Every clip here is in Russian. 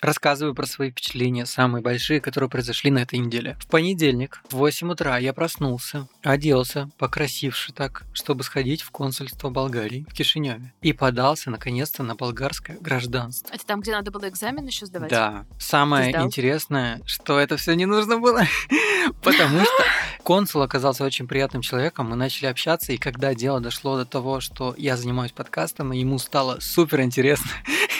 Рассказываю про свои впечатления, самые большие, которые произошли на этой неделе. В понедельник в 8 утра я проснулся, оделся, покрасивший так, чтобы сходить в консульство Болгарии в Кишиневе. И подался, наконец-то, на болгарское гражданство. Это там, где надо было экзамен еще сдавать? Да. Самое интересное, что это все не нужно было, потому что консул оказался очень приятным человеком, мы начали общаться, и когда дело дошло до того, что я занимаюсь подкастом, ему стало супер интересно,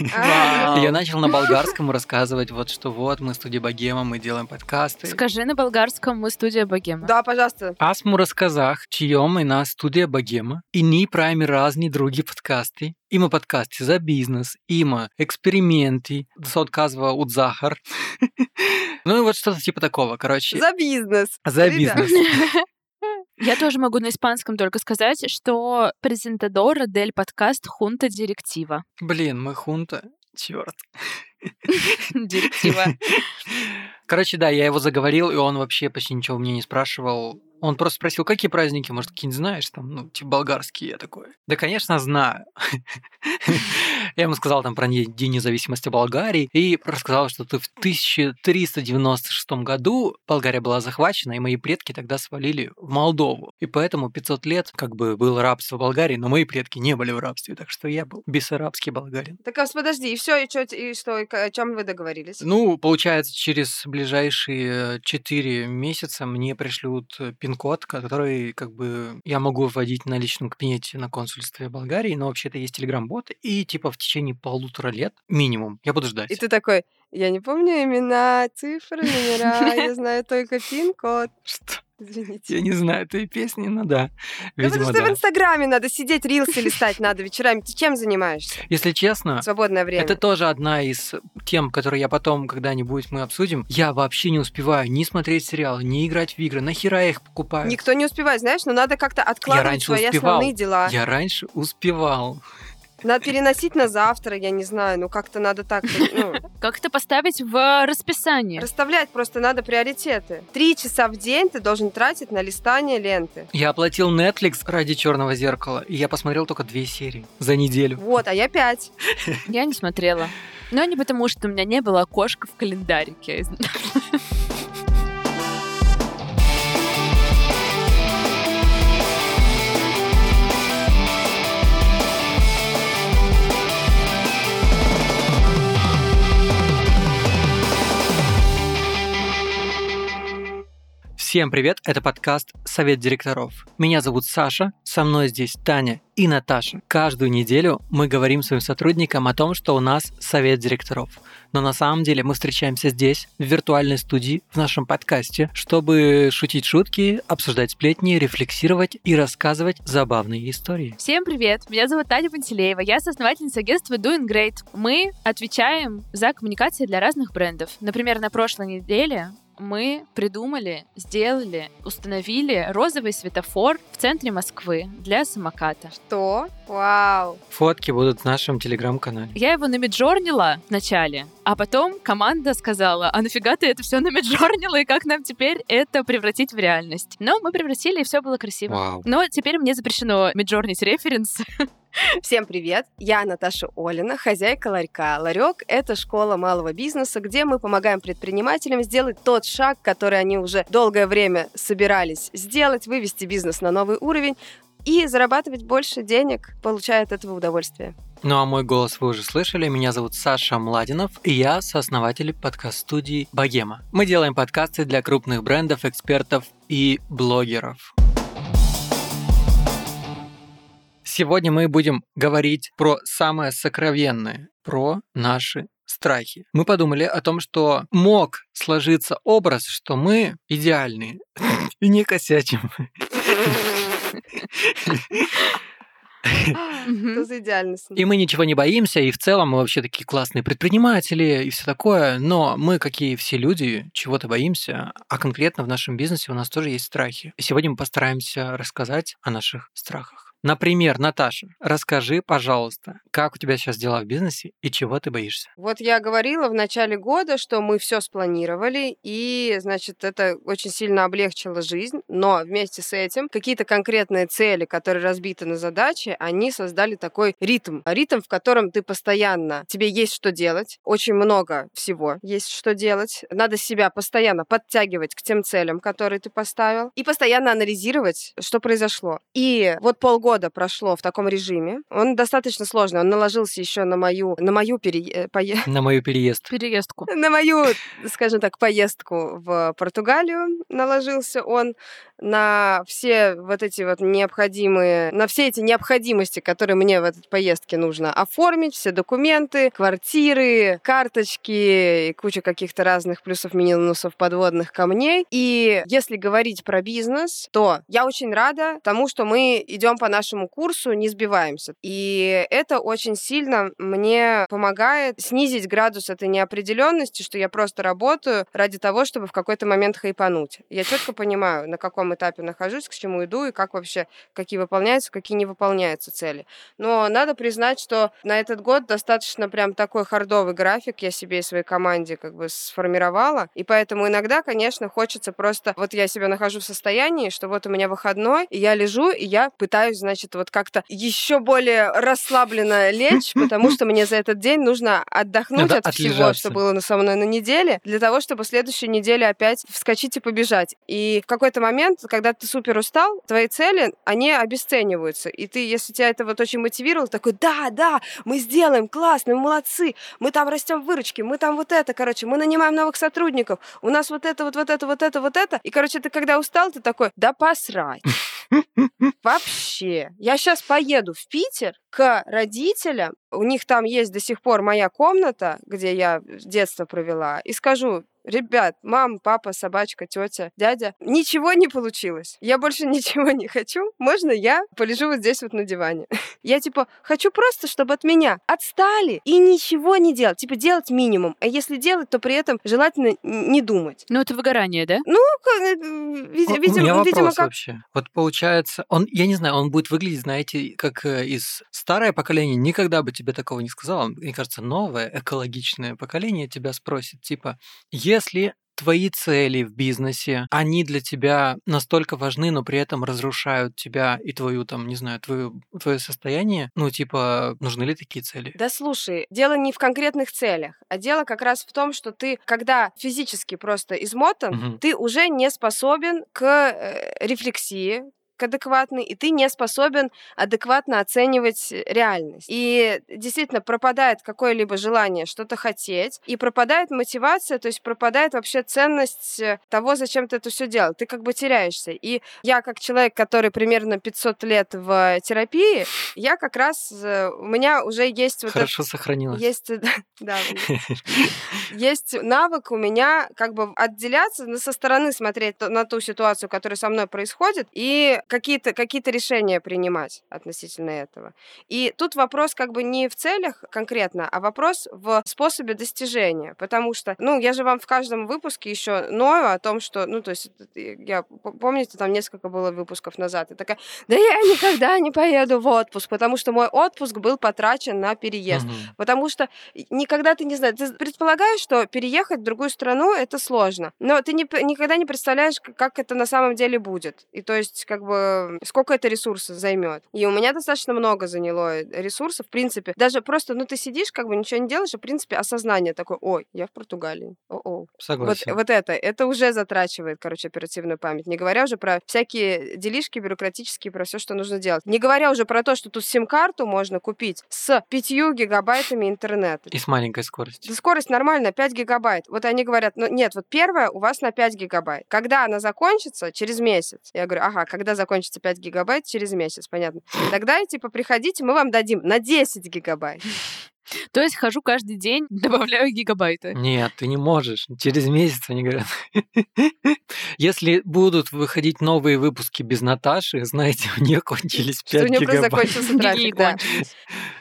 Я начал на болгарском рассказывать, вот что вот, мы студия Богема, мы делаем подкасты. Скажи на болгарском мы студия Богема. Да, пожалуйста. Аз му разказах, че имаме една студия Богема и ние правим разни други подкасти. Има подкасти за бизнес, има експерименти, да се отказва от захар. Ну и вот что-то типа такого, короче. За бизнес. За бизнес. Я тоже могу на испанском только сказать, что презентадора дель подкаст хунта директива. Блин, мы хунта. Черт. Директива. Короче, да, я его заговорил, и он вообще почти ничего меня не спрашивал. Он просто спросил, какие праздники, может, какие-нибудь знаешь, там, ну, типа болгарские, я такой. Да, конечно, знаю. Я ему сказал там про День независимости Болгарии и рассказал, что ты в 1396 году Болгария была захвачена, и мои предки тогда свалили в Молдову. И поэтому 500 лет как бы было рабство в Болгарии, но мои предки не были в рабстве, так что я был бессарабский болгарин. Так а подожди, и все, и что, и что, и о чем вы договорились? Ну, получается, через ближайшие 4 месяца мне пришлют э, пин-код, который как бы я могу вводить на личном кабинете на консульстве Болгарии, но вообще-то есть телеграм-бот, и типа в течение полутора лет минимум я буду ждать. И ты такой, я не помню имена, цифры, номера, я знаю только пин-код. Что? Извините. Я не знаю этой песни, но да, Да потому видимо, что в да. Инстаграме надо сидеть, рилсы листать надо вечерами. Ты чем занимаешься? Если честно, В свободное время. Это тоже одна из тем, которые я потом когда-нибудь мы обсудим. Я вообще не успеваю ни смотреть сериалы, ни играть в игры. Нахера я их покупаю? Никто не успевает, знаешь, но надо как-то откладывать свои успевал. основные дела. Я раньше успевал. Надо переносить на завтра, я не знаю, ну как-то надо так, ну, Как это поставить в расписание? расставлять просто надо приоритеты. Три часа в день ты должен тратить на листание ленты. Я оплатил Netflix ради черного зеркала, и я посмотрел только две серии за неделю. Вот, а я пять. Я не смотрела. Но не потому, что у меня не было окошка в календарике. Всем привет, это подкаст «Совет директоров». Меня зовут Саша, со мной здесь Таня и Наташа. Каждую неделю мы говорим своим сотрудникам о том, что у нас совет директоров. Но на самом деле мы встречаемся здесь, в виртуальной студии, в нашем подкасте, чтобы шутить шутки, обсуждать сплетни, рефлексировать и рассказывать забавные истории. Всем привет! Меня зовут Таня Пантелеева. Я соосновательница агентства Doing Great. Мы отвечаем за коммуникации для разных брендов. Например, на прошлой неделе мы придумали, сделали, установили розовый светофор в центре Москвы для самоката. Что? Вау. Фотки будут в нашем телеграм-канале. Я его намиджорнила вначале, а потом команда сказала, а нафига ты это все намиджорнила, и как нам теперь это превратить в реальность? Но мы превратили, и все было красиво. Вау. Но теперь мне запрещено миджорнить референс. Всем привет! Я Наташа Олина, хозяйка ларька. Ларек – это школа малого бизнеса, где мы помогаем предпринимателям сделать тот шаг, который они уже долгое время собирались сделать, вывести бизнес на новый уровень и зарабатывать больше денег, получая от этого удовольствие. Ну а мой голос вы уже слышали. Меня зовут Саша Младинов, и я сооснователь подкаст-студии Богема. Мы делаем подкасты для крупных брендов, экспертов и блогеров. Сегодня мы будем говорить про самое сокровенное, про наши страхи. Мы подумали о том, что мог сложиться образ, что мы идеальные и не косячим. Что за идеальность? И мы ничего не боимся, и в целом мы вообще такие классные предприниматели и все такое, но мы, как и все люди, чего-то боимся, а конкретно в нашем бизнесе у нас тоже есть страхи. И сегодня мы постараемся рассказать о наших страхах. Например, Наташа, расскажи, пожалуйста, как у тебя сейчас дела в бизнесе и чего ты боишься? Вот я говорила в начале года, что мы все спланировали, и, значит, это очень сильно облегчило жизнь, но вместе с этим какие-то конкретные цели, которые разбиты на задачи, они создали такой ритм. Ритм, в котором ты постоянно, тебе есть что делать, очень много всего есть что делать. Надо себя постоянно подтягивать к тем целям, которые ты поставил, и постоянно анализировать, что произошло. И вот полгода прошло в таком режиме. Он достаточно сложный. Он наложился еще на мою, на мою пере... э, пое- На мою переезд. Переездку. на мою, скажем так, поездку в Португалию наложился он на все вот эти вот необходимые, на все эти необходимости, которые мне в этой поездке нужно оформить, все документы, квартиры, карточки и куча каких-то разных плюсов, минусов, подводных камней. И если говорить про бизнес, то я очень рада тому, что мы идем по нашему курсу, не сбиваемся. И это очень сильно мне помогает снизить градус этой неопределенности, что я просто работаю ради того, чтобы в какой-то момент хайпануть. Я четко понимаю, на каком этапе нахожусь, к чему иду и как вообще, какие выполняются, какие не выполняются цели. Но надо признать, что на этот год достаточно прям такой хардовый график я себе и своей команде как бы сформировала. И поэтому иногда, конечно, хочется просто... Вот я себя нахожу в состоянии, что вот у меня выходной, и я лежу, и я пытаюсь, значит, вот как-то еще более расслабленно лечь, потому что мне за этот день нужно отдохнуть Надо от всего, отлежаться. что было со мной на неделе, для того, чтобы следующей неделе опять вскочить и побежать. И в какой-то момент, когда ты супер устал, твои цели, они обесцениваются. И ты, если тебя это вот очень мотивировало, такой, да, да, мы сделаем, классно, мы молодцы, мы там растем в выручке, мы там вот это, короче, мы нанимаем новых сотрудников, у нас вот это, вот, вот это, вот это, вот это. И, короче, ты когда устал, ты такой, да посрать. Вообще. Я сейчас поеду в Питер к родителям. У них там есть до сих пор моя комната, где я детство провела. И скажу, ребят, мама, папа, собачка, тетя, дядя, ничего не получилось. Я больше ничего не хочу. Можно я полежу вот здесь вот на диване? Я типа хочу просто, чтобы от меня отстали и ничего не делать. Типа делать минимум. А если делать, то при этом желательно не думать. Ну, это выгорание, да? Ну, э, види- У- видимо, вопрос видимо, как вообще. Вот получается, он, я не знаю, он будет выглядеть, знаете, как э, из старое поколение никогда бы тебе такого не сказало. Мне кажется, новое экологичное поколение тебя спросит, типа, если твои цели в бизнесе, они для тебя настолько важны, но при этом разрушают тебя и твою, там, не знаю, твою, твое состояние, ну, типа, нужны ли такие цели? Да слушай, дело не в конкретных целях, а дело как раз в том, что ты, когда физически просто измотан, Мгм. ты уже не способен к э, рефлексии, к адекватной, и ты не способен адекватно оценивать реальность. И действительно пропадает какое-либо желание что-то хотеть, и пропадает мотивация, то есть пропадает вообще ценность э, того, зачем ты это все делал. Ты как бы теряешься. И я, как человек, который примерно 500 лет в терапии, я как раз, э, у меня уже есть вот Хорошо сохранилось. есть, да, есть навык у меня как бы отделяться, ну, со стороны смотреть на ту ситуацию, которая со мной происходит, и какие-то какие решения принимать относительно этого. И тут вопрос как бы не в целях конкретно, а вопрос в способе достижения. Потому что, ну, я же вам в каждом выпуске еще ною о том, что, ну, то есть, э, я, п- помните, там несколько было выпусков назад, и такая, да я никогда не поеду в отпуск, потому что мой отпуск был потрачен на переезд. Мгм. Потому что никогда ты не знаешь, ты предполагаешь, что переехать в другую страну это сложно, но ты не, никогда не представляешь, как это на самом деле будет. И то есть, как бы, сколько это ресурсов займет. И у меня достаточно много заняло э, ресурсов, в принципе. Даже просто, ну, ты сидишь, как бы ничего не делаешь, и, в принципе, осознание такое, ой, я в Португалии, о-о. Вот, Согласен. вот это, это уже затрачивает, короче, оперативную память. Не говоря уже про всякие делишки бюрократические, про все, что нужно делать. Не говоря уже про то, что тут сим-карту можно купить с 5 гигабайтами интернета. И с маленькой скоростью. Да скорость нормальная, 5 гигабайт. Вот они говорят, ну нет, вот первая у вас на 5 гигабайт. Когда она закончится? Через месяц. Я говорю, ага, когда закончится 5 гигабайт? Через месяц, понятно. Тогда, типа, приходите, мы вам дадим на 10 гигабайт. То есть хожу каждый день, добавляю гигабайты. Нет, ты не можешь. Через месяц они говорят. Если будут выходить новые выпуски без Наташи, знаете, у нее кончились 5 Что у нее просто гигабайт. закончился трафик, да.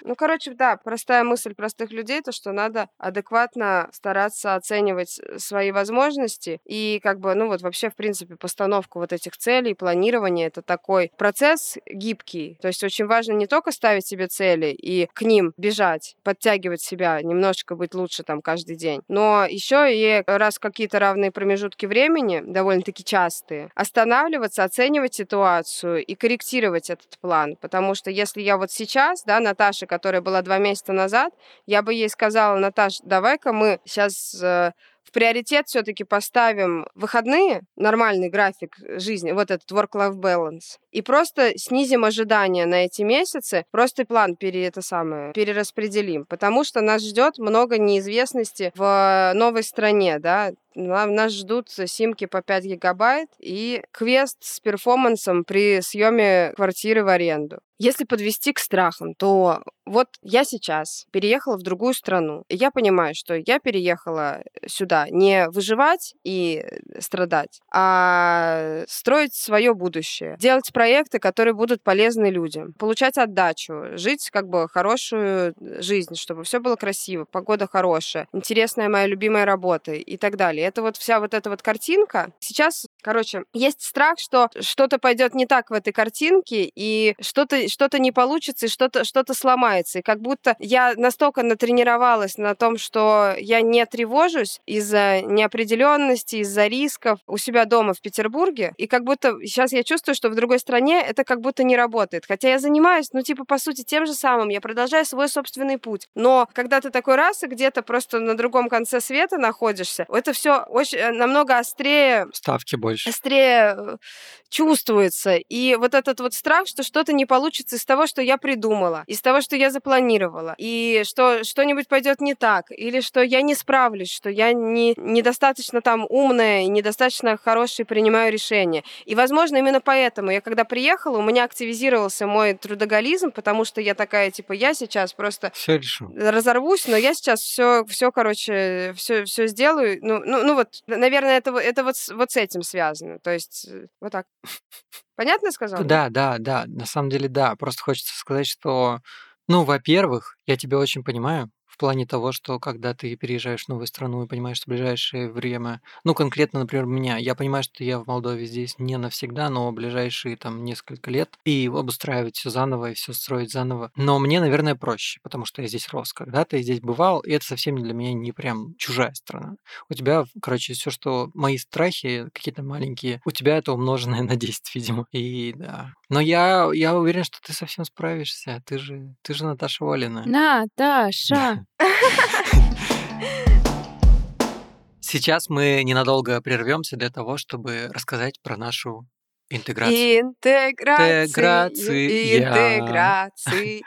Ну, короче, да, простая мысль простых людей, то, что надо адекватно стараться оценивать э, свои возможности и как бы, ну вот вообще, в принципе, постановку вот этих целей, планирование — это такой процесс гибкий. То есть очень важно не только ставить себе цели и к ним бежать, подтягивать себя, немножечко быть лучше там каждый день, но еще и раз какие-то равные промежутки времени, довольно-таки частые, останавливаться, оценивать ситуацию и корректировать этот план. Потому что если я вот сейчас, да, Наташа, которая была два месяца назад, я бы ей сказала, Наташ, давай-ка мы сейчас в приоритет все-таки поставим выходные, нормальный график жизни, вот этот work-life balance, и просто снизим ожидания на эти месяцы, просто план пере, это самое, перераспределим, потому что нас ждет много неизвестности в новой стране, да, нас ждут симки по 5 гигабайт и квест с перформансом при съеме квартиры в аренду. Если подвести к страхам, то вот я сейчас переехала в другую страну. И я понимаю, что я переехала сюда не выживать и страдать, а строить свое будущее, делать проекты, которые будут полезны людям, получать отдачу, жить как бы хорошую жизнь, чтобы все было красиво, погода хорошая, интересная моя любимая работа и так далее. Это вот вся вот эта вот картинка. Сейчас, короче, есть страх, что что-то пойдет не так в этой картинке, и что-то что не получится, и что-то что сломается. И как будто я настолько натренировалась на том, что я не тревожусь из-за неопределенности, из-за рисков у себя дома в Петербурге, и как будто сейчас я чувствую, что в другой стране это как будто не работает. Хотя я занимаюсь, ну, типа, по сути, тем же самым, я продолжаю свой собственный путь. Но когда ты такой раз и где-то просто на другом конце света находишься, это все очень э, намного острее... Ставки больше. Острее э, чувствуется. И вот этот вот страх, что что-то не получится из того, что я придумала, из того, что я запланировала, и что что-нибудь пойдет не так, или что я не справлюсь, что я не, недостаточно там умная недостаточно хорошие принимаю решения. И, возможно, именно поэтому я, когда приехала, у меня активизировался мой трудоголизм, потому что я такая, типа, я сейчас просто все решу. разорвусь, но я сейчас все, все, короче, все, все сделаю. Ну, ну, ну вот, наверное, это, это вот, вот с этим связано. То есть, э, вот так. Понятно сказал? Да, да, да. На самом деле, да. Просто хочется сказать, что, ну, во-первых, я тебя очень понимаю в плане того, что когда ты переезжаешь в новую страну и понимаешь, что в ближайшее время, ну, конкретно, например, меня, я понимаю, что я в Молдове здесь не навсегда, но ближайшие там несколько лет, и обустраивать все заново, и все строить заново. Но мне, наверное, проще, потому что я здесь рос когда-то, я здесь бывал, и это совсем для меня не прям чужая страна. У тебя, короче, все, что мои страхи какие-то маленькие, у тебя это умноженное на 10, видимо. И да. Но я, я уверен, что ты совсем справишься. Ты же, ты же Наташа Волина. Наташа! Сейчас мы ненадолго прервемся для того, чтобы рассказать про нашу интеграцию. Интеграция. Интеграция. Интеграция.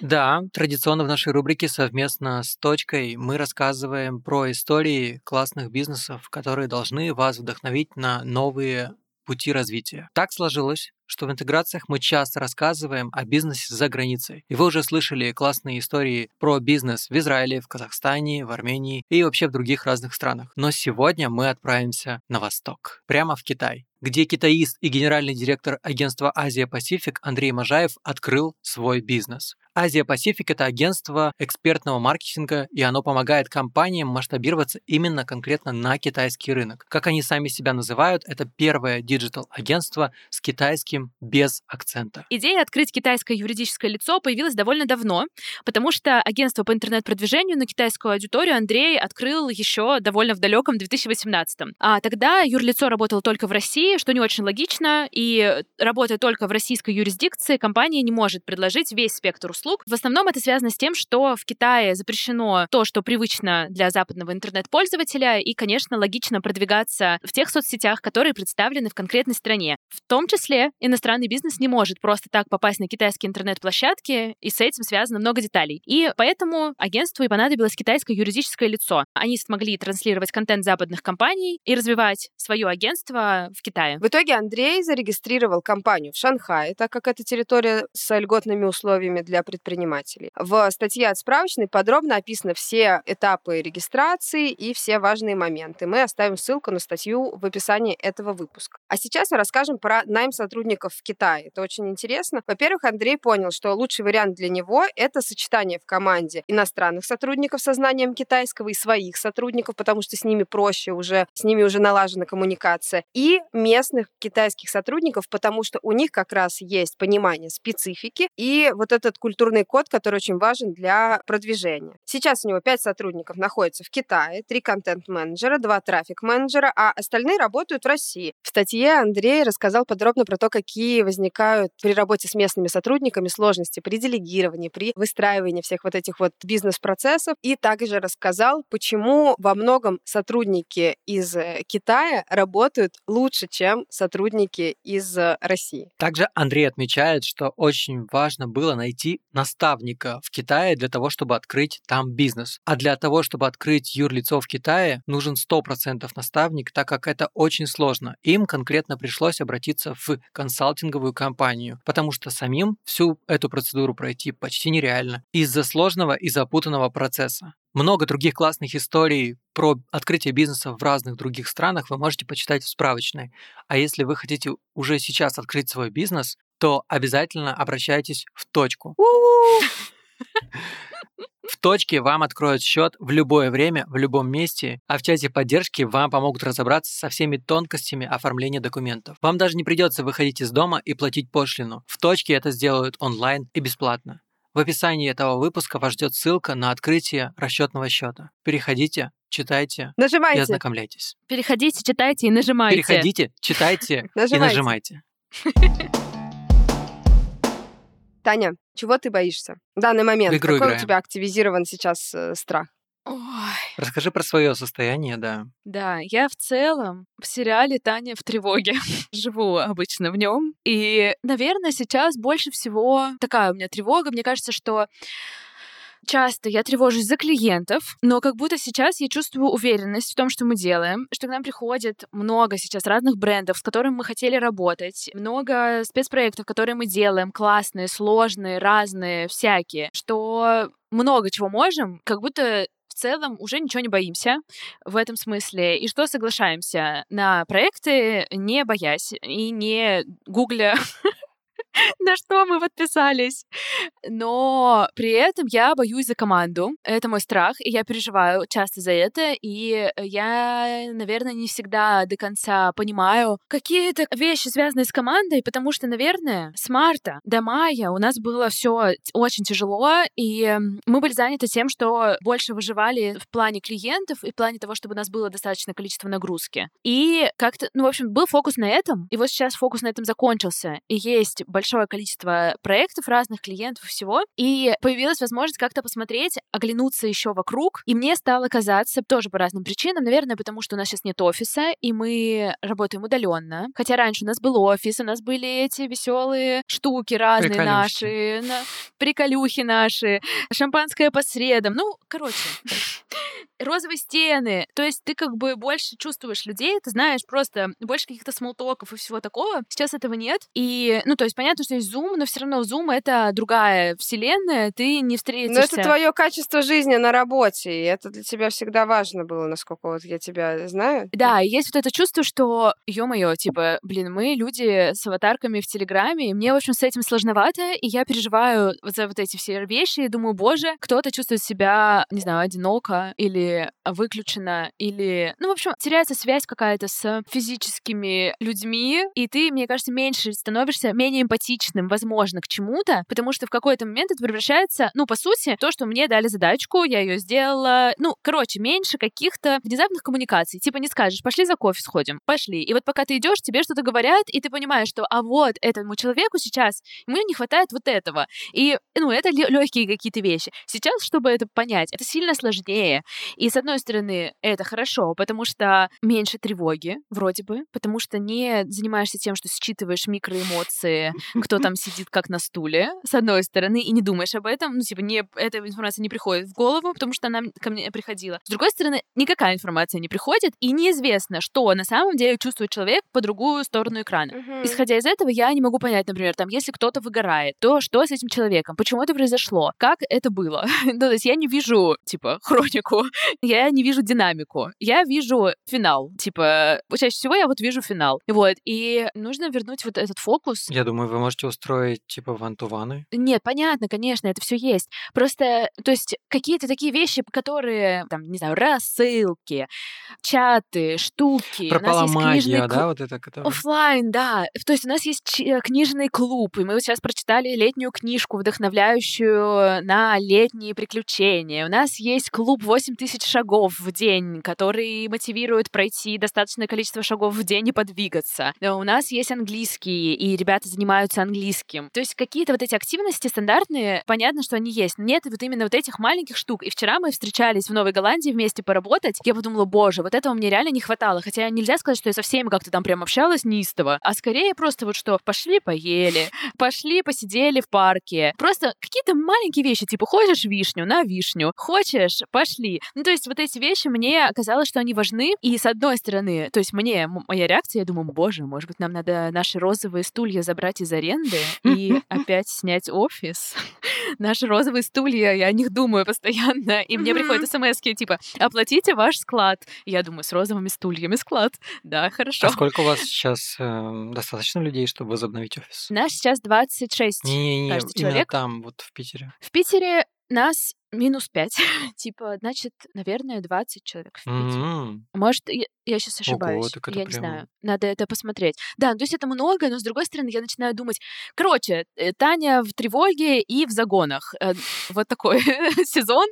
Да, традиционно в нашей рубрике совместно с Точкой мы рассказываем про истории классных бизнесов, которые должны вас вдохновить на новые пути развития. Так сложилось, что в интеграциях мы часто рассказываем о бизнесе за границей. И вы уже слышали классные истории про бизнес в Израиле, в Казахстане, в Армении и вообще в других разных странах. Но сегодня мы отправимся на восток, прямо в Китай где китаист и генеральный директор агентства Asia Pacific Андрей Можаев открыл свой бизнес. Asia Pacific – это агентство экспертного маркетинга, и оно помогает компаниям масштабироваться именно конкретно на китайский рынок. Как они сами себя называют, это первое digital-агентство с китайским без акцента. Идея открыть китайское юридическое лицо появилась довольно давно, потому что агентство по интернет-продвижению на китайскую аудиторию Андрей открыл еще довольно в далеком 2018 А тогда юрлицо работало только в России, что не очень логично, и работая только в российской юрисдикции, компания не может предложить весь спектр услуг услуг. В основном это связано с тем, что в Китае запрещено то, что привычно для западного интернет-пользователя, и, конечно, логично продвигаться в тех соцсетях, которые представлены в конкретной стране. В том числе иностранный бизнес не может просто так попасть на китайские интернет-площадки, и с этим связано много деталей. И поэтому агентству и понадобилось китайское юридическое лицо. Они смогли транслировать контент западных компаний и развивать свое агентство в Китае. В итоге Андрей зарегистрировал компанию в Шанхае, так как это территория с льготными условиями для предпринимателей. В статье от справочной подробно описаны все этапы регистрации и все важные моменты. Мы оставим ссылку на статью в описании этого выпуска. А сейчас мы расскажем про найм сотрудников в Китае. Это очень интересно. Во-первых, Андрей понял, что лучший вариант для него — это сочетание в команде иностранных сотрудников со знанием китайского и своих сотрудников, потому что с ними проще уже, с ними уже налажена коммуникация, и местных китайских сотрудников, потому что у них как раз есть понимание специфики и вот этот культурный код, который очень важен для продвижения. Сейчас у него пять сотрудников находятся в Китае, три контент-менеджера, два трафик-менеджера, а остальные работают в России. В статье Андрей рассказал подробно про то, какие возникают при работе с местными сотрудниками сложности при делегировании, при выстраивании всех вот этих вот бизнес-процессов, и также рассказал, почему во многом сотрудники из э, Китая работают лучше, чем сотрудники из э, России. Также Андрей отмечает, что очень важно было найти наставника в Китае для того, чтобы открыть там бизнес. А для того, чтобы открыть юрлицо в Китае, нужен 100% наставник, так как это очень сложно. Им конкретно пришлось обратиться в консалтинговую компанию, потому что самим всю эту процедуру пройти почти нереально из-за сложного и запутанного процесса. Много других классных историй про открытие бизнеса в разных других странах вы можете почитать в справочной. А если вы хотите уже сейчас открыть свой бизнес, то обязательно обращайтесь в точку. В точке вам откроют счет в любое время, в любом месте, а в чате поддержки вам помогут разобраться со всеми тонкостями оформления документов. Вам даже не придется выходить из дома и платить пошлину. В точке это сделают онлайн и бесплатно. В описании этого выпуска вас ждет ссылка на открытие расчетного счета. Переходите, читайте нажимайте. и ознакомляйтесь. Переходите, читайте и нажимайте. Переходите, читайте и нажимайте. Таня, чего ты боишься в данный момент? В игру Какой играем. у тебя активизирован сейчас э, страх? Ой. Расскажи про свое состояние, да. Да, я в целом в сериале Таня в тревоге. Живу обычно в нем. И, наверное, сейчас больше всего такая у меня тревога. Мне кажется, что часто я тревожусь за клиентов, но как будто сейчас я чувствую уверенность в том, что мы делаем, что к нам приходит много сейчас разных брендов, с которыми мы хотели работать, много спецпроектов, которые мы делаем, классные, сложные, разные, всякие, что много чего можем, как будто в целом уже ничего не боимся в этом смысле, и что соглашаемся? На проекты, не боясь и не гугля на что мы подписались. Но при этом я боюсь за команду. Это мой страх, и я переживаю часто за это. И я, наверное, не всегда до конца понимаю какие-то вещи, связанные с командой, потому что, наверное, с марта до мая у нас было все очень тяжело, и мы были заняты тем, что больше выживали в плане клиентов и в плане того, чтобы у нас было достаточное количество нагрузки. И как-то, ну, в общем, был фокус на этом, и вот сейчас фокус на этом закончился. И есть большое количество проектов разных клиентов и всего, и появилась возможность как-то посмотреть, оглянуться еще вокруг, и мне стало казаться тоже по разным причинам, наверное, потому что у нас сейчас нет офиса, и мы работаем удаленно. Хотя раньше у нас был офис, у нас были эти веселые штуки разные Приколюшки. наши, на- приколюхи наши, шампанское по средам. Ну, короче, розовые стены. То есть ты как бы больше чувствуешь людей, ты знаешь просто больше каких-то смолтоков и всего такого. Сейчас этого нет. И, ну, то есть понятно, что есть Zoom, но все равно Zoom — это другая вселенная, ты не Но встретишься. это твое качество жизни на работе, и это для тебя всегда важно было, насколько вот я тебя знаю. Да, и есть вот это чувство, что, ё-моё, типа, блин, мы люди с аватарками в Телеграме, и мне, в общем, с этим сложновато, и я переживаю вот за вот эти все вещи, и думаю, боже, кто-то чувствует себя, не знаю, одиноко, или выключено, или... Ну, в общем, теряется связь какая-то с физическими людьми, и ты, мне кажется, меньше становишься, менее эмпатичным, возможно, к чему-то, потому что в какой-то момент это превращается, ну, по сути, то, что мне дали задачку, я ее сделала, ну, короче, меньше каких-то внезапных коммуникаций. Типа не скажешь, пошли за кофе сходим, пошли. И вот пока ты идешь, тебе что-то говорят, и ты понимаешь, что, а вот этому человеку сейчас, ему не хватает вот этого. И, ну, это легкие какие-то вещи. Сейчас, чтобы это понять, это сильно сложнее. И с одной стороны, это хорошо, потому что меньше тревоги, вроде бы, потому что не занимаешься тем, что считываешь микроэмоции, кто там сидит как на стуле, с одной стороны, и не думаешь об этом, ну, типа, не, эта информация не приходит в голову, потому что она ко мне приходила. С другой стороны, никакая информация не приходит, и неизвестно, что на самом деле чувствует человек по другую сторону экрана. Мгм. Исходя из этого, я не могу понять, например, там, если кто-то выгорает, то что с этим человеком? Почему это произошло? Как это было? ну, то есть я не вижу, типа, хронику, я не вижу динамику, я вижу финал. Типа, чаще всего я вот вижу финал. Вот, и нужно вернуть вот этот фокус. Я думаю, вы можете устроить типа one-to-one ы. Нет, понятно, конечно, это все есть. Просто, то есть, какие-то такие вещи, которые, там, не знаю, рассылки, чаты, штуки. Пропала есть книжный магия, клуб. да, вот это, которое... Оффлайн, да. То есть у нас есть чи- э, книжный клуб, и мы вот сейчас прочитали летнюю книжку, вдохновляющую на летние приключения. У нас есть клуб 8 тысяч шагов в день, который мотивирует пройти достаточное количество шагов в день и подвигаться. Э, У нас есть английский, и ребята занимаются английским. То есть какие-то вот эти активности стандартные, понятно, что они есть. но Нет вот именно вот этих маленьких штук. И вчера мы встречались в Новой Голландии вместе поработать. Я подумала, боже, вот этого мне реально не хватало. Хотя нельзя сказать, что я со всеми как-то там прям общалась неистово, а скорее просто вот что, пошли поели, пошли посидели в парке. Просто какие-то маленькие вещи, типа, хочешь вишню, на вишню, хочешь, пошли. Ну, то есть вот эти вещи мне казалось, что они важны. И с одной стороны, то есть мне, моя реакция, я думаю, боже, может быть, нам надо наши розовые стулья забрать из аренды и опять снять офис. Наши розовые стулья, я о них думаю постоянно, и мне приходят смс типа, оплатите ваш склад. Я думаю, с розовыми стульями склад. Да, хорошо. А сколько у вас сейчас э, достаточно людей, чтобы возобновить офис? Нас сейчас 26. Не-не-не, именно человек. там, вот в Питере. В Питере нас минус 5. типа, значит, наверное, 20 человек в Питере. М, Может, я, я сейчас ошибаюсь. это я не прям- знаю. Надо это посмотреть. Да, ну, то есть это много, но с другой стороны, я начинаю думать. Короче, э, Таня в тревоге и в загонах. Э, Вот такой сезон.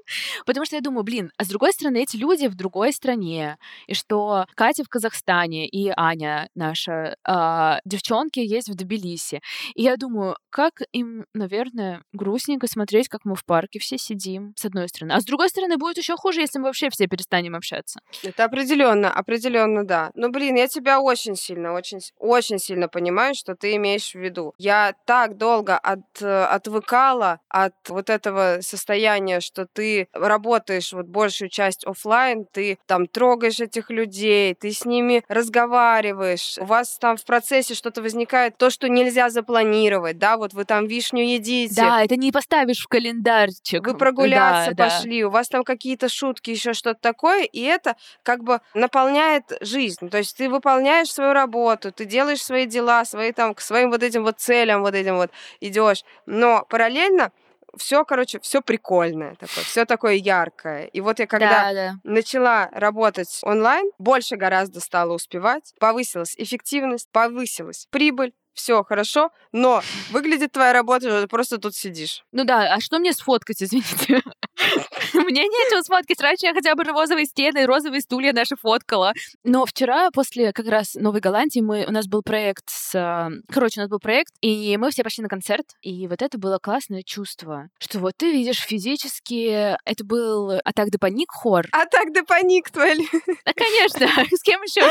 Потому что я думаю, блин, а с другой стороны, эти люди в другой стране. И что Катя в Казахстане и Аня, наша а, девчонки, есть в Тбилиси. И я думаю, как им, наверное, грустненько смотреть, как мы в парке все сидим, с одной стороны. А с другой стороны, будет еще хуже, если мы вообще все перестанем общаться. Это определенно, определенно, да. Но, блин, я тебя очень сильно, очень, очень сильно понимаю, что ты имеешь в виду. Я так долго от, э, отвыкала от вот этого состояния, что ты работаешь вот большую часть оффлайн, ты там трогаешь этих людей, ты с ними разговариваешь, у вас там в процессе что-то возникает, то, что нельзя запланировать, да, вот вы там вишню едите, Да, это не поставишь в календарчик. вы прогуляться Да, да. пошли, у вас там какие-то шутки, еще что-то такое, и это как бы наполняет жизнь. То есть ты выполняешь свою работу, ты делаешь свои дела, свои там к своим вот этим вот целям, вот этим вот идешь. Но параллельно все, короче, все прикольное такое, все такое яркое. И вот я когда Да, да. начала работать онлайн, больше гораздо стала успевать, повысилась эффективность, повысилась прибыль, все хорошо, но выглядит твоя работа, просто тут сидишь. Ну да, а что мне сфоткать, извините? Мне нечего сфоткать. Раньше я хотя бы розовые стены, розовые стулья наши фоткала. Но вчера, после как раз Новой Голландии, мы, у нас был проект с... а, Короче, у нас был проект, и мы все пошли на концерт. И вот это было классное чувство, что вот ты видишь физически... Это был Атак де Паник хор. А так да паник твоя ли- Да, конечно. С кем еще?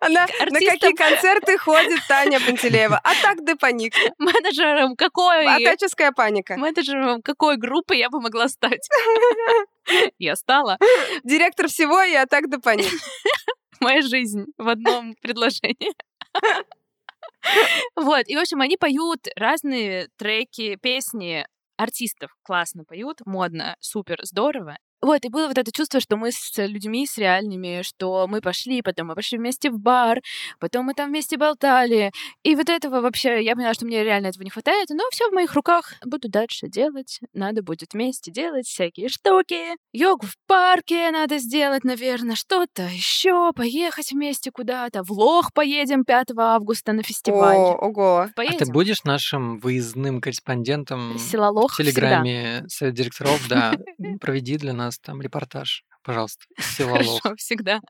Она на какие концерты ходит Таня Пантелеева? А так да паник. Менеджером какой? Атаческая паника. Менеджером какой группы я бы могла стать? Я стала. Директор всего а так да паник. Моя жизнь в одном предложении. Вот, и, в общем, они поют разные треки, песни артистов. Классно поют, модно, супер, здорово. Вот, и было вот это чувство, что мы с людьми, с реальными, что мы пошли, потом мы пошли вместе в бар, потом мы там вместе болтали. И вот этого вообще, я поняла, что мне реально этого не хватает, но все в моих руках. Буду дальше делать. Надо будет вместе делать всякие штуки. Йогу в парке надо сделать, наверное, что-то еще, поехать вместе куда-то. В Лох поедем 5 августа на фестиваль. О, ого. А Поедем. ты будешь нашим выездным корреспондентом Села Лох в Телеграме Совет директоров? Да, проведи для нас там репортаж, пожалуйста. Хорошо, всегда.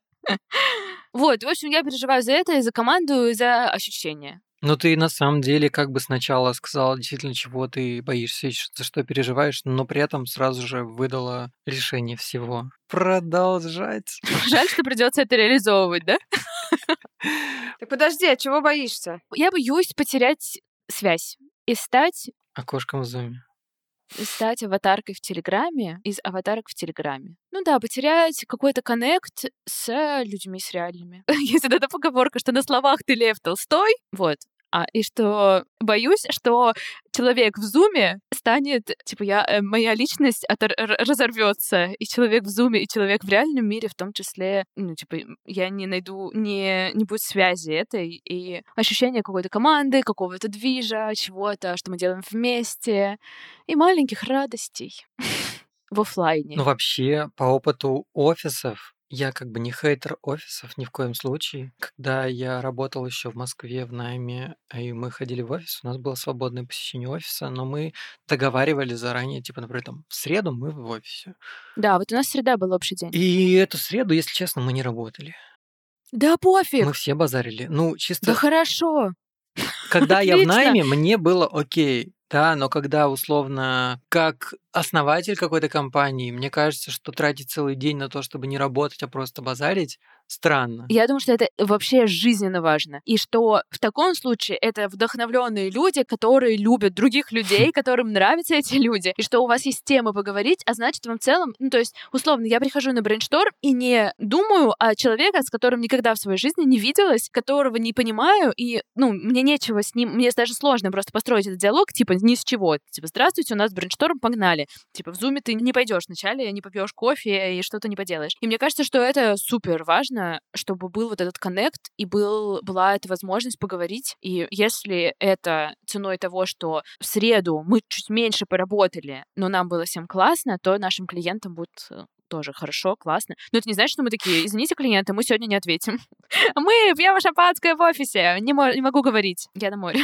Вот, в общем, я переживаю за это, и за команду, и за ощущения. Ну, ты на самом деле как бы сначала сказала действительно, чего ты боишься, за что переживаешь, но при этом сразу же выдала решение всего. Продолжать. Жаль, что придется это реализовывать, да? Так подожди, а чего боишься? Я боюсь потерять связь и стать Окошком в зуме. Стать аватаркой в Телеграме из аватарок в Телеграме. Ну да, потерять какой-то коннект с людьми, с реальными. Есть вот эта поговорка, что на словах ты Лев Толстой, вот, а, и что боюсь, что человек в зуме станет, типа, я, э, моя личность отор- разорвется, и человек в зуме, и человек в реальном мире в том числе, ну, типа, я не найду, не, не будет связи этой, и ощущение какой-то команды, какого-то движа, чего-то, что мы делаем вместе, и маленьких радостей в оффлайне. Ну, вообще, по опыту офисов, я как бы не хейтер офисов ни в коем случае. Когда я работал еще в Москве в найме, и мы ходили в офис, у нас было свободное посещение офиса, но мы договаривали заранее, типа, например, там, в среду мы в офисе. Да, вот у нас среда был общий день. И эту среду, если честно, мы не работали. Да пофиг! Мы все базарили. Ну, Да чисто, хорошо! когда я в найме, мне было окей. Да, но когда условно как основатель какой-то компании, мне кажется, что тратить целый день на то, чтобы не работать, а просто базарить, странно. Я думаю, что это вообще жизненно важно. И что в таком случае это вдохновленные люди, которые любят других людей, которым нравятся эти люди, и что у вас есть темы поговорить, а значит, вам в целом, ну, то есть, условно, я прихожу на брейншторм и не думаю о человеке, с которым никогда в своей жизни не виделась, которого не понимаю, и, ну, мне нечего с ним, мне даже сложно просто построить этот диалог, типа, ни с чего. Типа, здравствуйте, у нас брейншторм, погнали. Типа, в зуме ты не пойдешь вначале, не попьешь кофе и что-то не поделаешь. И мне кажется, что это супер важно, чтобы был вот этот коннект и был, была эта возможность поговорить. И если это ценой того, что в среду мы чуть меньше поработали, но нам было всем классно, то нашим клиентам будет э, тоже хорошо, классно. Но это не значит, что мы такие, извините, клиенты, мы сегодня не ответим. Мы пьем шампанское в офисе, не, мо- не могу говорить, я на море.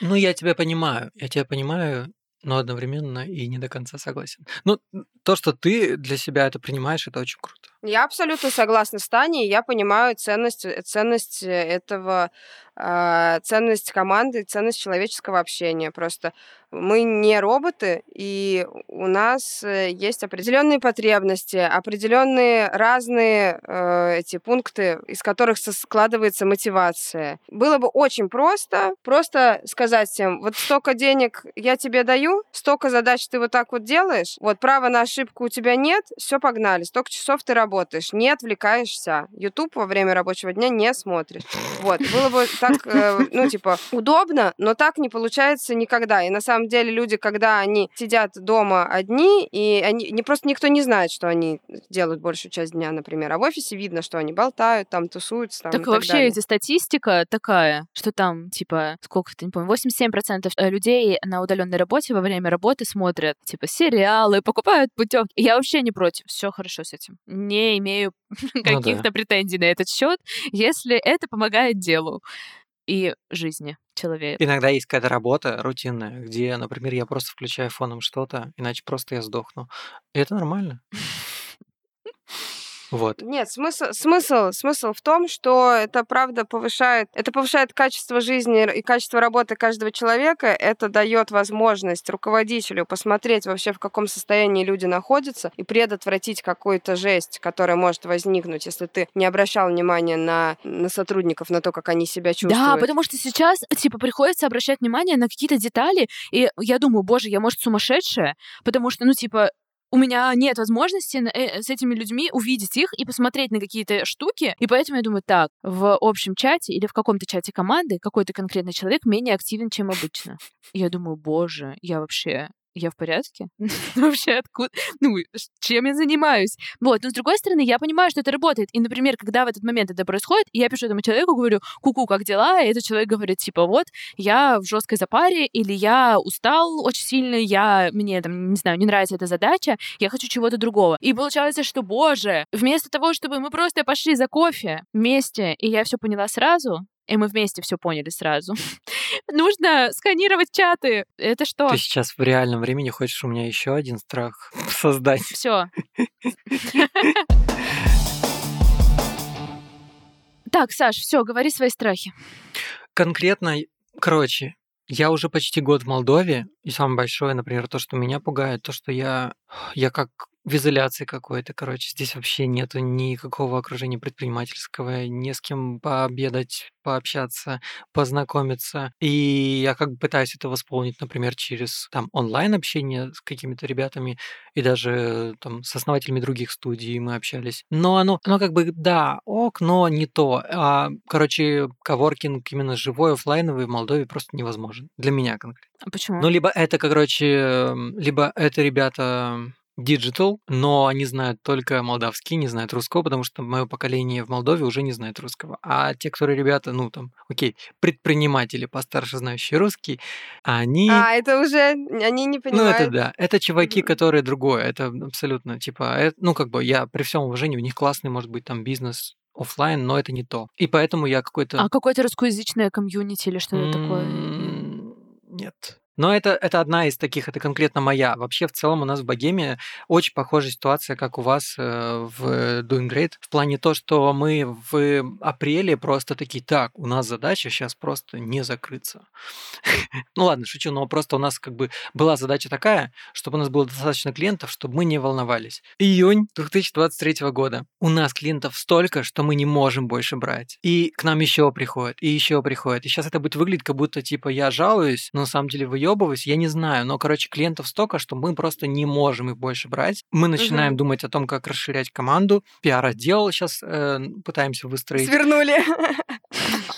Ну, я тебя понимаю, я тебя понимаю, но одновременно и не до конца согласен. Ну, то, что ты для себя это принимаешь, это очень круто. Я абсолютно согласна с Таней. Я понимаю ценность, э, ценность э, этого, а, ценность команды, ценность человеческого общения. Просто мы не роботы, и у нас э, есть определенные потребности, определенные разные э, эти пункты, из которых складывается мотивация. Было бы очень просто, просто сказать всем, вот столько денег я тебе даю, столько задач ты вот так вот делаешь, вот права на ошибку у тебя нет, все, погнали, столько часов ты работаешь, не отвлекаешься, YouTube во время рабочего дня не смотришь. Вот, было бы так, э, ну, типа, удобно, но так не получается никогда. И на самом деле люди, когда они сидят дома одни, и они, не просто никто не знает, что они делают большую часть дня, например, а в офисе видно, что они болтают, там тусуются, там, Так так вообще далее. эти статистика такая, что там, типа, сколько-то, не помню, 87% людей на удаленной работе во время работы смотрят, типа, сериалы, покупают путевки. Я вообще не против, все хорошо с этим. Не имею Ну да. каких-то претензий на этот счет, если это помогает делу и жизни человека. Иногда есть какая-то работа рутинная, где, например, я просто включаю фоном что-то, иначе просто я сдохну. И это нормально. Вот. Нет, смысл, смысл, смысл в том, что это правда повышает, это повышает качество жизни и качество работы каждого человека. Это дает возможность руководителю посмотреть вообще, в каком состоянии люди находятся, и предотвратить какую-то жесть, которая может возникнуть, если ты не обращал внимания на, на сотрудников, на то, как они себя чувствуют. Да, потому что сейчас, типа, приходится обращать внимание на какие-то детали, и я думаю, боже, я, может, сумасшедшая, потому что, ну, типа, у меня нет возможности на- э, с этими людьми увидеть их и посмотреть на какие-то штуки, и поэтому я думаю, так, в общем чате или в каком-то чате команды какой-то конкретный человек менее активен, чем обычно. И я думаю, боже, я вообще я в порядке? Вообще откуда? Ну, чем я занимаюсь? Вот, но с другой стороны, я понимаю, что это работает. И, например, когда в этот момент это происходит, я пишу этому человеку, говорю, ку-ку, как дела? И этот человек говорит, типа, вот, я в жесткой запаре, или я устал очень сильно, я, мне, там, не знаю, не нравится эта задача, я хочу чего-то другого. И получается, что, боже, вместо того, чтобы мы просто пошли за кофе вместе, и я все поняла сразу, и мы вместе все поняли сразу. Нужно сканировать чаты. Это что? Ты сейчас в реальном времени хочешь у меня еще один страх создать. Все. Так, Саш, все, говори свои страхи. Конкретно Короче, я уже почти год в Молдове, и самое большое, например, то, что меня пугает, то, что я, я как в изоляции какой-то, короче. Здесь вообще нету никакого окружения предпринимательского, не с кем пообедать, пообщаться, познакомиться. И я как бы пытаюсь это восполнить, например, через там онлайн-общение с какими-то ребятами и даже там с основателями других студий мы общались. Но оно, оно как бы, да, ок, но не то. А, короче, коворкинг именно живой, офлайновый в Молдове просто невозможен. Для меня конкретно. А почему? Ну, либо это, короче, либо это ребята digital, но они знают только молдавский, не знают русского, потому что мое поколение в Молдове уже не знает русского. А те, которые ребята, ну там, окей, предприниматели постарше, знающие русский, они... А, это уже они не понимают. Ну, это да. Это чуваки, которые другое. Это абсолютно, типа, это, ну, как бы я при всем уважении, у них классный, может быть, там бизнес, офлайн, но это не то. И поэтому я какой-то... А какое-то русскоязычное комьюнити или что-то такое? Нет. Но это, это одна из таких, это конкретно моя. Вообще, в целом, у нас в Богеме очень похожая ситуация, как у вас э, в Doing Great, в плане то, что мы в апреле просто такие, так, у нас задача сейчас просто не закрыться. ну ладно, шучу, но просто у нас как бы была задача такая, чтобы у нас было достаточно клиентов, чтобы мы не волновались. Июнь 2023 года. У нас клиентов столько, что мы не можем больше брать. И к нам еще приходят, и еще приходят. И сейчас это будет выглядеть, как будто типа я жалуюсь, но на самом деле вы выебываюсь, я не знаю, но, короче, клиентов столько, что мы просто не можем их больше брать. Мы начинаем угу. думать о том, как расширять команду. Пиар-отдел сейчас э, пытаемся выстроить. Свернули.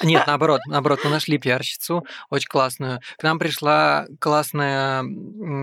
Нет, наоборот, наоборот, мы нашли пиарщицу, очень классную. К нам пришла классная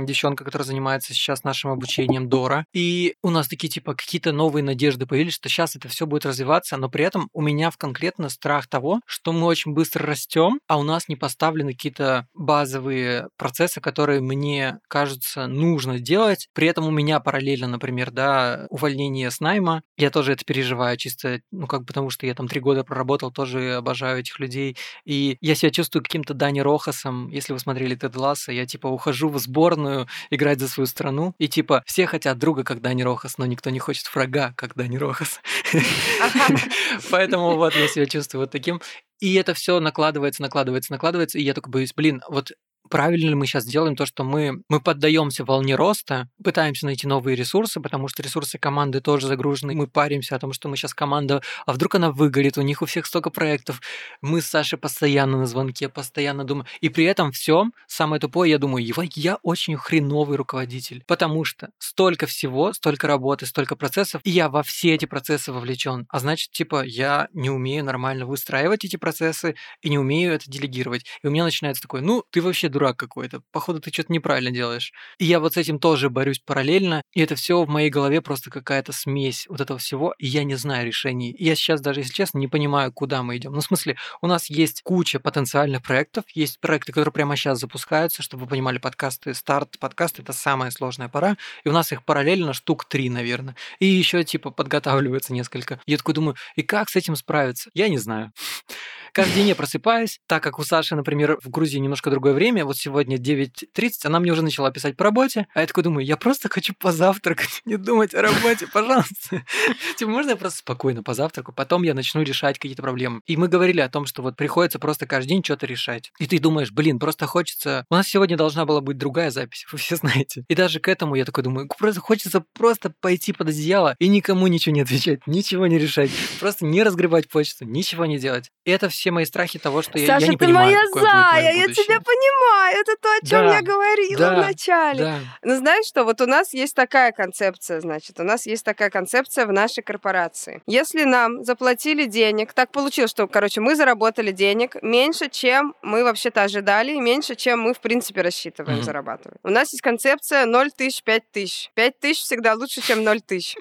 девчонка, которая занимается сейчас нашим обучением Дора. И у нас такие, типа, какие-то новые надежды появились, что сейчас это все будет развиваться, но при этом у меня в конкретно страх того, что мы очень быстро растем, а у нас не поставлены какие-то базовые процессы, которые мне кажется нужно делать. При этом у меня параллельно, например, да, увольнение с найма. Я тоже это переживаю чисто, ну, как потому что я там три года проработал, тоже обожаю этих людей. И я себя чувствую каким-то Дани Рохасом. Если вы смотрели Тед Ласса, я типа ухожу в сборную играть за свою страну. И типа все хотят друга, как Дани Рохас, но никто не хочет врага, как Дани Рохас. Поэтому вот я себя чувствую вот таким. И это все накладывается, накладывается, накладывается, и я только боюсь, блин, вот правильно ли мы сейчас делаем то, что мы, мы поддаемся волне роста, пытаемся найти новые ресурсы, потому что ресурсы команды тоже загружены. Мы паримся о том, что мы сейчас команда, а вдруг она выгорит, у них у всех столько проектов. Мы с Сашей постоянно на звонке, постоянно думаем. И при этом все, самое тупое, я думаю, его, я очень хреновый руководитель, потому что столько всего, столько работы, столько процессов, и я во все эти процессы вовлечен. А значит, типа, я не умею нормально выстраивать эти процессы и не умею это делегировать. И у меня начинается такое, ну, ты вообще дурак какой-то. Походу, ты что-то неправильно делаешь. И я вот с этим тоже борюсь параллельно. И это все в моей голове просто какая-то смесь вот этого всего. И я не знаю решений. И я сейчас даже, если честно, не понимаю, куда мы идем. Ну, в смысле, у нас есть куча потенциальных проектов. Есть проекты, которые прямо сейчас запускаются, чтобы вы понимали, подкасты, старт подкаст это самая сложная пора. И у нас их параллельно штук три, наверное. И еще типа подготавливается несколько. Я такой думаю, и как с этим справиться? Я не знаю. Каждый день я просыпаюсь, так как у Саши, например, в Грузии немножко другое время, вот сегодня 9.30, она мне уже начала писать по работе, а я такой думаю, я просто хочу позавтракать, не думать о работе, пожалуйста. Типа, можно я просто спокойно позавтраку, потом я начну решать какие-то проблемы. И мы говорили о том, что вот приходится просто каждый день что-то решать. И ты думаешь, блин, просто хочется... У нас сегодня должна была быть другая запись, вы все знаете. И даже к этому я такой думаю, просто хочется просто пойти под одеяло и никому ничего не отвечать, ничего не решать, просто не разгребать почту, ничего не делать. И это все мои страхи того, что Саша, я, я не ты понимаю, моя какое зая, будет я тебя понимаю, это то, о чем Да, я говорила да, в начале. Да. Ну, знаешь что, вот у нас есть такая концепция, значит, у нас есть такая концепция в нашей корпорации. Если нам заплатили денег, так получилось, что, короче, мы заработали денег меньше, чем мы вообще-то ожидали, и меньше, чем мы, в принципе, рассчитываем Мгм. зарабатывать. У нас есть концепция 0 тысяч, 5 тысяч. 5 тысяч всегда лучше, чем 0 тысяч.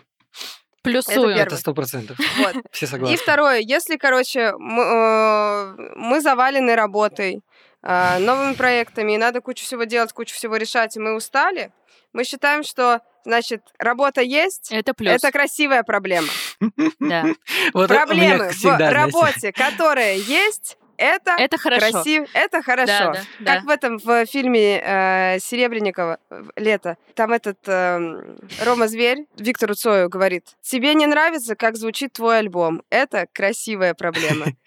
Плюсую. Это сто процентов. Вот. Все И согласны. второе, если, короче, мы, э, мы завалены работой, э, новыми проектами, и надо кучу всего делать, кучу всего решать, и мы устали, мы считаем, что, значит, работа есть, Это плюс. это красивая проблема. Да. Вот Проблемы в работе, которая есть, это, Это хорошо. красиво, это хорошо. Да, да, да. Как в этом в фильме э, Серебренникова «Лето». Там этот э, Рома Зверь Виктору Цою говорит, тебе не нравится, как звучит твой альбом. Это красивая проблема.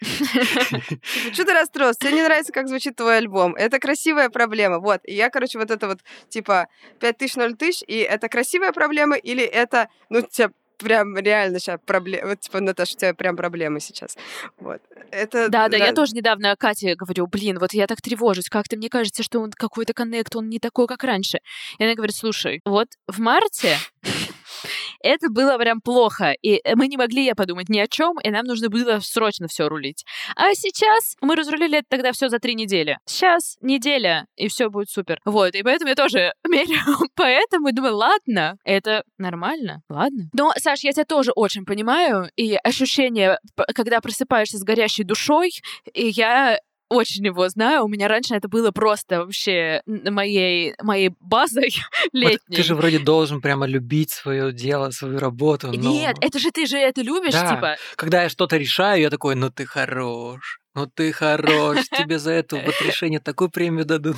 Что ты расстроился? Тебе не нравится, как звучит твой альбом. Это красивая проблема. Вот. И я, короче, вот это вот, типа, 5 тысяч, 0 тысяч, и это красивая проблема, или это, ну, тебя прям реально сейчас проблема. Вот, типа, Наташа, у тебя прям проблемы сейчас. Вот. Это, Да, да, я тоже недавно Кате говорю, блин, вот я так тревожусь, как-то мне кажется, что он какой-то коннект, он не такой, как раньше. И она говорит, слушай, вот в марте это было прям плохо, и мы не могли, я подумать, ни о чем, и нам нужно было срочно все рулить. А сейчас мы разрулили это тогда все за три недели. Сейчас неделя, и все будет супер. Вот, и поэтому я тоже меряю. Поэтому думаю, ладно, это нормально, ладно. Но, Саш, я тебя тоже очень понимаю, и ощущение, когда просыпаешься с горящей душой, и я очень его знаю. У меня раньше это было просто вообще моей, моей базой Вот летней. ты же вроде должен прямо любить свое дело, свою работу. но Нет, это же ты же это любишь, Да. типа. Когда я что-то решаю, я такой, ну ты хорош. Ну ты хорош, тебе за это вот решение такую премию дадут.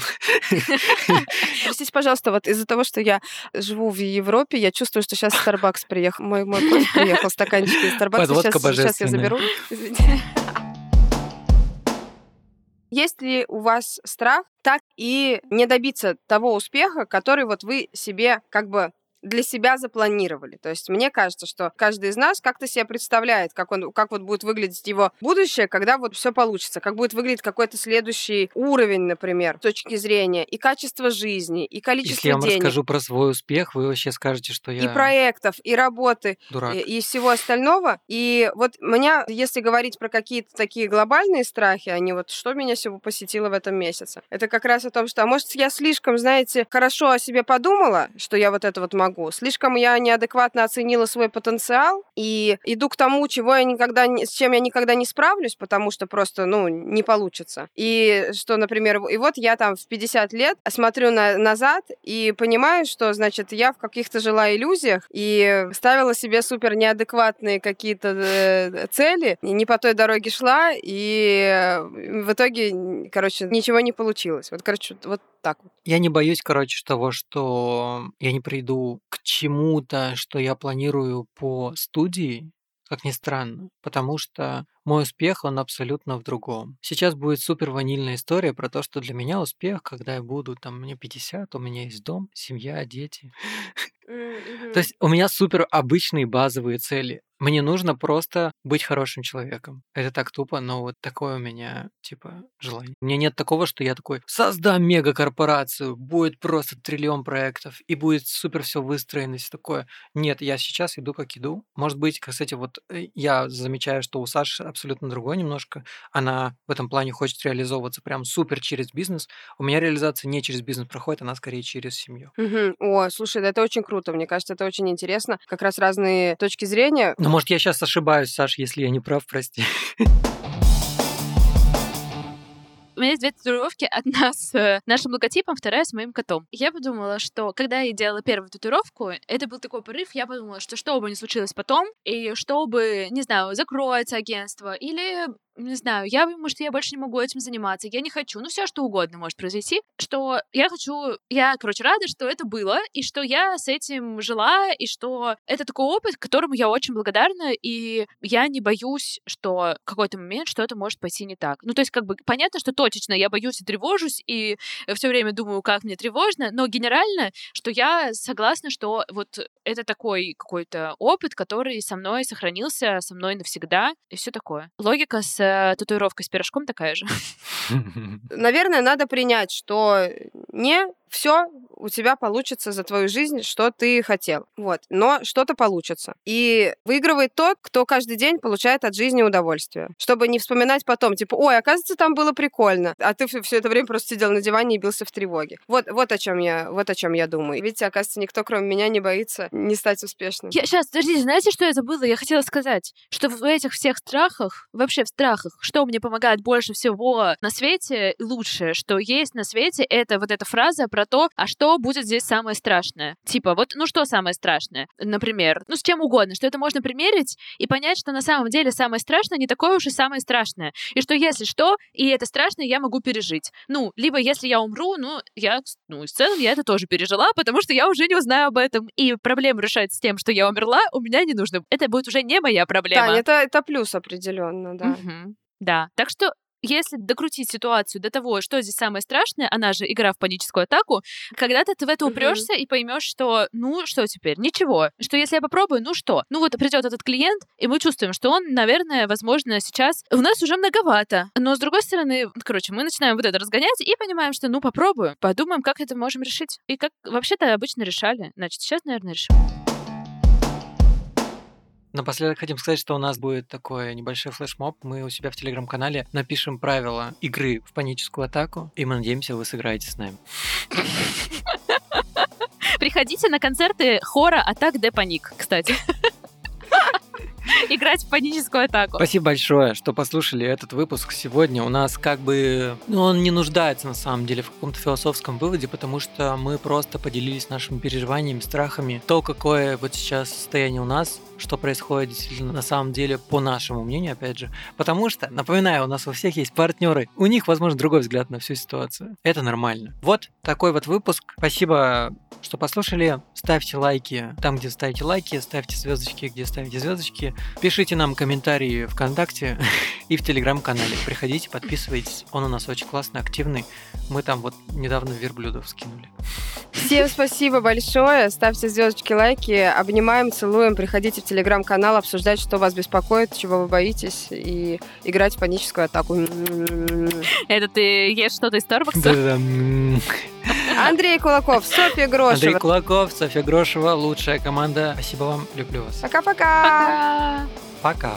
Простите, пожалуйста, вот из-за того, что я живу в Европе, я чувствую, что сейчас Starbucks приехал. Мой, мой кофе приехал, стаканчики из Starbucks. Подводка Сейчас, сейчас я заберу. Извините. Есть ли у вас страх так и не добиться того успеха, который вот вы себе как бы для себя запланировали. То есть мне кажется, что каждый из нас как-то себе представляет, как, он, как вот будет выглядеть его будущее, когда вот все получится, как будет выглядеть какой-то следующий уровень, например, с точки зрения и качества жизни, и количества Если я вам денег, расскажу про свой успех, вы вообще скажете, что я и проектов, и работы, дурак. и, и всего остального. И вот меня, если говорить про какие-то такие глобальные страхи, они вот что меня всего посетило в этом месяце, это как раз о том, что, а может, я слишком, знаете, хорошо о себе подумала, что я вот это вот могу, слишком я неадекватно оценила свой потенциал и иду к тому, чего я никогда, с чем я никогда не справлюсь, потому что просто, ну, не получится. И что, например, и вот я там в 50 лет смотрю на, назад и понимаю, что, значит, я в каких-то жила иллюзиях и ставила себе супер неадекватные какие-то э, цели, не по той дороге шла, и в итоге, короче, ничего не получилось. Вот, короче, вот так вот. Я не боюсь, короче, того, что я не приду к чему-то, что я планирую по студии, как ни странно, потому что мой успех, он абсолютно в другом. Сейчас будет супер ванильная история про то, что для меня успех, когда я буду, там, мне 50, у меня есть дом, семья, дети. То есть у меня супер обычные базовые цели. Мне нужно просто быть хорошим человеком. Это так тупо, но вот такое у меня, типа, желание. У меня нет такого, что я такой, создам мегакорпорацию, будет просто триллион проектов, и будет супер все выстроено, и всё такое. Нет, я сейчас иду как иду. Может быть, кстати, вот э, я замечаю, что у Саши абсолютно другое немножко. Она в этом плане хочет реализовываться прям супер через бизнес. У меня реализация не через бизнес проходит, она скорее через семью. Мгм. О, слушай, да это очень круто. Мне кажется, это очень интересно. Как раз разные точки зрения. Ну, может, я сейчас ошибаюсь, Саш, если я не прав, прости. У меня есть две татуировки. Одна с э, нашим логотипом, вторая с моим котом. Я подумала, что когда я делала первую татуировку, это был такой порыв, я подумала, что что бы ни случилось потом, и чтобы, не знаю, закроется агентство, или не знаю, я, может, я больше не могу этим заниматься, я не хочу, ну, все что угодно может произойти, что я хочу, я, короче, рада, что это было, и что я с этим жила, и что это такой опыт, которому я очень благодарна, и я не боюсь, что в какой-то момент что-то может пойти не так. Ну, то есть, как бы, понятно, что точечно я боюсь и тревожусь, и все время думаю, как мне тревожно, но генерально, что я согласна, что вот это такой какой-то опыт, который со мной сохранился, со мной навсегда, и все такое. Логика с э, татуировкой с пирожком такая же. Наверное, надо принять, что не все у тебя получится за твою жизнь, что ты хотел. Вот. Но что-то получится. И выигрывает тот, кто каждый день получает от жизни удовольствие. Чтобы не вспоминать потом, типа, ой, оказывается, там было прикольно. А ты все это время просто сидел на диване и бился в тревоге. Вот, вот о чем я, вот о чем я думаю. Видите, оказывается, никто, кроме меня, не боится не стать успешным. Я, сейчас, подождите, знаете, что это было? Я хотела сказать, что в этих всех страхах, вообще в страхах, что мне помогает больше всего на свете, лучшее, что есть на свете, это вот эта фраза про то, а что будет здесь самое страшное. Типа, вот, ну что самое страшное? Например, ну с чем угодно, что это можно примерить и понять, что на самом деле самое страшное не такое уж и самое страшное. И что если что, и это страшное, я могу пережить. Ну, либо если я умру, ну, я, ну, в целом я это тоже пережила, потому что я уже не узнаю об этом. И проблему решать с тем, что я умерла, у меня не нужно. Это будет уже не моя проблема. Да, это, это плюс определенно, да. Мгм. Да. Так что если докрутить ситуацию до того, что здесь самое страшное, она же игра в паническую атаку, когда-то ты в это упрешься и поймешь, что ну что теперь, ничего, что если я попробую, ну что, ну вот придет этот клиент, и мы чувствуем, что он, наверное, возможно, сейчас у нас уже многовато, но с другой стороны, короче, мы начинаем вот это разгонять и понимаем, что ну попробуем, подумаем, как это можем решить. И как вообще-то обычно решали, значит сейчас, наверное, решим. Напоследок хотим сказать, что у нас будет такой небольшой флешмоб. Мы у себя в телеграм-канале напишем правила игры в паническую атаку, и мы надеемся, вы сыграете с нами. Приходите на концерты хора Атак де Паник, кстати. Играть в паническую атаку. Спасибо большое, что послушали этот выпуск сегодня. У нас как бы... Ну, он не нуждается на самом деле в каком-то философском выводе, потому что мы просто поделились нашими переживаниями, страхами. То, какое вот сейчас состояние у нас, что происходит действительно на самом деле, по нашему мнению, опять же. Потому что, напоминаю, у нас у всех есть партнеры. У них, возможно, другой взгляд на всю ситуацию. Это нормально. Вот такой вот выпуск. Спасибо, что послушали. Ставьте лайки там, где ставите лайки, ставьте звездочки, где ставите звездочки. Пишите нам комментарии ВКонтакте и в Телеграм-канале. Приходите, подписывайтесь. Он у нас очень классный, активный. Мы там вот недавно верблюдов скинули. Всем спасибо большое. Ставьте звездочки, лайки. Обнимаем, целуем. Приходите в телеграм-канал, обсуждать, что вас беспокоит, чего вы боитесь, и играть в паническую атаку. Это ты ешь что-то из Starbucks? Да-да-да. М. Андрей Кулаков, Софья Андрей Грошева. Кулаков, Софья Грошева, лучшая команда. Спасибо вам, люблю вас. Пока-пока. Пока. Пока.